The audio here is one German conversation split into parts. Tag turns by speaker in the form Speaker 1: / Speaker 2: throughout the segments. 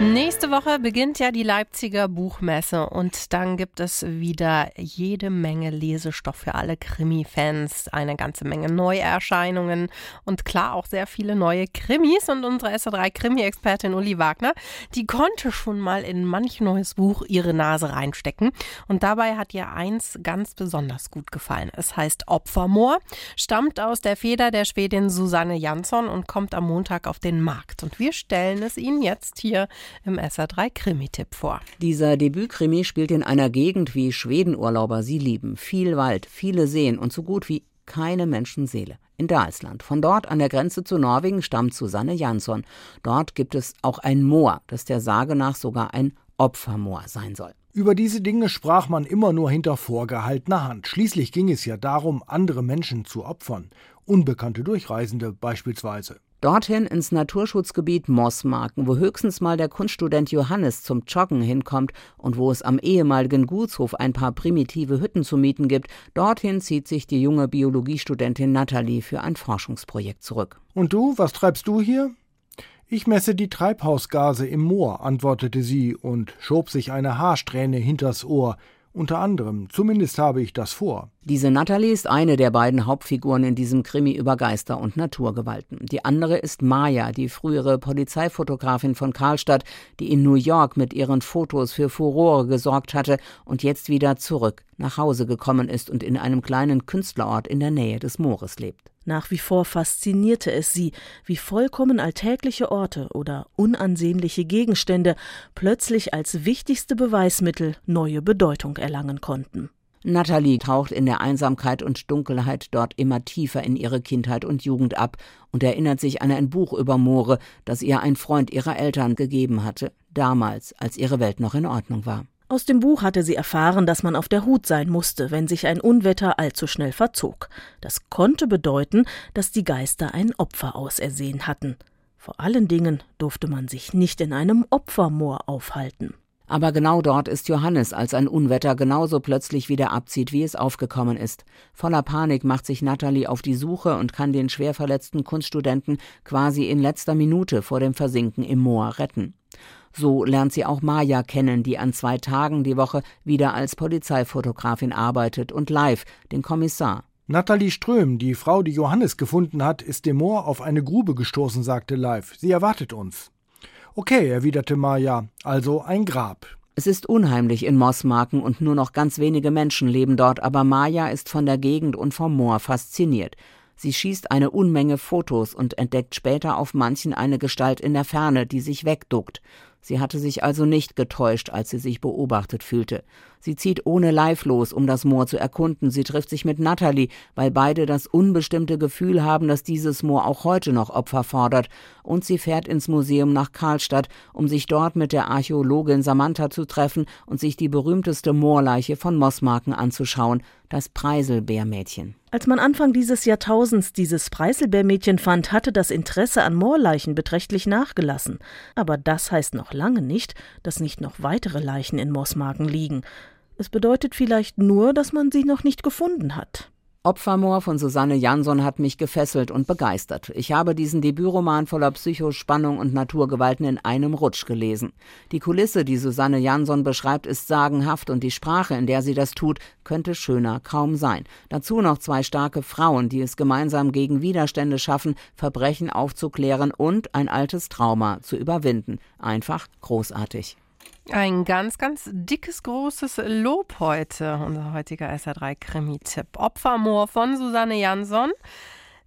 Speaker 1: Nächste Woche beginnt ja die Leipziger Buchmesse und dann gibt es wieder jede Menge Lesestoff für alle Krimi-Fans, eine ganze Menge Neuerscheinungen und klar auch sehr viele neue Krimis. Und unsere SA3 Krimi-Expertin Uli Wagner, die konnte schon mal in manch neues Buch ihre Nase reinstecken und dabei hat ihr eins ganz besonders gut gefallen. Es heißt Opfermoor, stammt aus der Feder der Schwedin Susanne Jansson und kommt am Montag auf den Markt. Und wir stellen es Ihnen jetzt hier im SA3 Krimi-Tipp vor.
Speaker 2: Dieser Debütkrimi spielt in einer Gegend, wie Schwedenurlauber sie lieben. Viel Wald, viele Seen und so gut wie keine Menschenseele. In Dalsland. Von dort an der Grenze zu Norwegen stammt Susanne Jansson. Dort gibt es auch ein Moor, das der Sage nach sogar ein Opfermoor sein soll.
Speaker 3: Über diese Dinge sprach man immer nur hinter vorgehaltener Hand. Schließlich ging es ja darum, andere Menschen zu opfern. Unbekannte Durchreisende beispielsweise.
Speaker 2: Dorthin ins Naturschutzgebiet Mossmarken, wo höchstens mal der Kunststudent Johannes zum Joggen hinkommt und wo es am ehemaligen Gutshof ein paar primitive Hütten zu mieten gibt, dorthin zieht sich die junge Biologiestudentin Nathalie für ein Forschungsprojekt zurück.
Speaker 3: Und du, was treibst du hier? Ich messe die Treibhausgase im Moor, antwortete sie und schob sich eine Haarsträhne hinters Ohr, unter anderem, zumindest habe ich das vor.
Speaker 2: Diese Natalie ist eine der beiden Hauptfiguren in diesem Krimi über Geister und Naturgewalten. Die andere ist Maya, die frühere Polizeifotografin von Karlstadt, die in New York mit ihren Fotos für Furore gesorgt hatte und jetzt wieder zurück nach Hause gekommen ist und in einem kleinen Künstlerort in der Nähe des Moores lebt.
Speaker 4: Nach wie vor faszinierte es sie, wie vollkommen alltägliche Orte oder unansehnliche Gegenstände plötzlich als wichtigste Beweismittel neue Bedeutung erlangen konnten.
Speaker 2: Natalie taucht in der Einsamkeit und Dunkelheit dort immer tiefer in ihre Kindheit und Jugend ab und erinnert sich an ein Buch über Moore, das ihr ein Freund ihrer Eltern gegeben hatte, damals, als ihre Welt noch in Ordnung war.
Speaker 4: Aus dem Buch hatte sie erfahren, dass man auf der Hut sein musste, wenn sich ein Unwetter allzu schnell verzog. Das konnte bedeuten, dass die Geister ein Opfer ausersehen hatten. Vor allen Dingen durfte man sich nicht in einem Opfermoor aufhalten.
Speaker 2: Aber genau dort ist Johannes, als ein Unwetter genauso plötzlich wieder abzieht, wie es aufgekommen ist. Voller Panik macht sich Natalie auf die Suche und kann den schwer verletzten Kunststudenten quasi in letzter Minute vor dem Versinken im Moor retten. So lernt sie auch Maja kennen, die an zwei Tagen die Woche wieder als Polizeifotografin arbeitet und live den Kommissar.
Speaker 3: Nathalie Ström, die Frau, die Johannes gefunden hat, ist dem Moor auf eine Grube gestoßen, sagte live. Sie erwartet uns. Okay, erwiderte Maja, also ein Grab.
Speaker 2: Es ist unheimlich in Mossmarken und nur noch ganz wenige Menschen leben dort, aber Maja ist von der Gegend und vom Moor fasziniert. Sie schießt eine Unmenge Fotos und entdeckt später auf manchen eine Gestalt in der Ferne, die sich wegduckt. Sie hatte sich also nicht getäuscht, als sie sich beobachtet fühlte. Sie zieht ohne Leif los, um das Moor zu erkunden. Sie trifft sich mit Natalie, weil beide das unbestimmte Gefühl haben, dass dieses Moor auch heute noch Opfer fordert. Und sie fährt ins Museum nach Karlstadt, um sich dort mit der Archäologin Samantha zu treffen und sich die berühmteste Moorleiche von Mossmarken anzuschauen, das Preiselbeermädchen.
Speaker 4: Als man Anfang dieses Jahrtausends dieses Preiselbeermädchen fand, hatte das Interesse an Moorleichen beträchtlich nachgelassen. Aber das heißt noch lange nicht, dass nicht noch weitere Leichen in Mossmarken liegen. Es bedeutet vielleicht nur, dass man sie noch nicht gefunden hat.
Speaker 2: Opfermoor von Susanne Jansson hat mich gefesselt und begeistert. Ich habe diesen Debütroman voller Psychospannung und Naturgewalten in einem Rutsch gelesen. Die Kulisse, die Susanne Jansson beschreibt, ist sagenhaft und die Sprache, in der sie das tut, könnte schöner kaum sein. Dazu noch zwei starke Frauen, die es gemeinsam gegen Widerstände schaffen, Verbrechen aufzuklären und ein altes Trauma zu überwinden. Einfach großartig.
Speaker 1: Ein ganz, ganz dickes, großes Lob heute. Unser heutiger SR3 Krimi-Tipp. Opfermoor von Susanne Jansson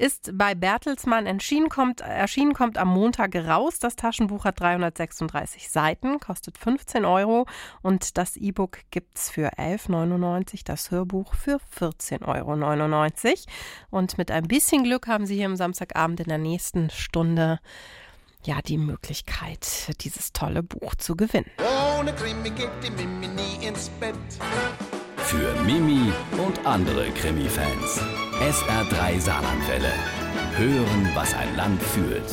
Speaker 1: ist bei Bertelsmann erschienen kommt, erschienen, kommt am Montag raus. Das Taschenbuch hat 336 Seiten, kostet 15 Euro und das E-Book gibt es für 11,99, das Hörbuch für 14,99 Euro. Und mit ein bisschen Glück haben Sie hier am Samstagabend in der nächsten Stunde ja die Möglichkeit, dieses tolle Buch zu gewinnen. Ohne Krimi geht die Mimi nie ins
Speaker 5: Bett. Für Mimi und andere Krimi-Fans. SR3 Saarlandwelle. Hören, was ein Land fühlt.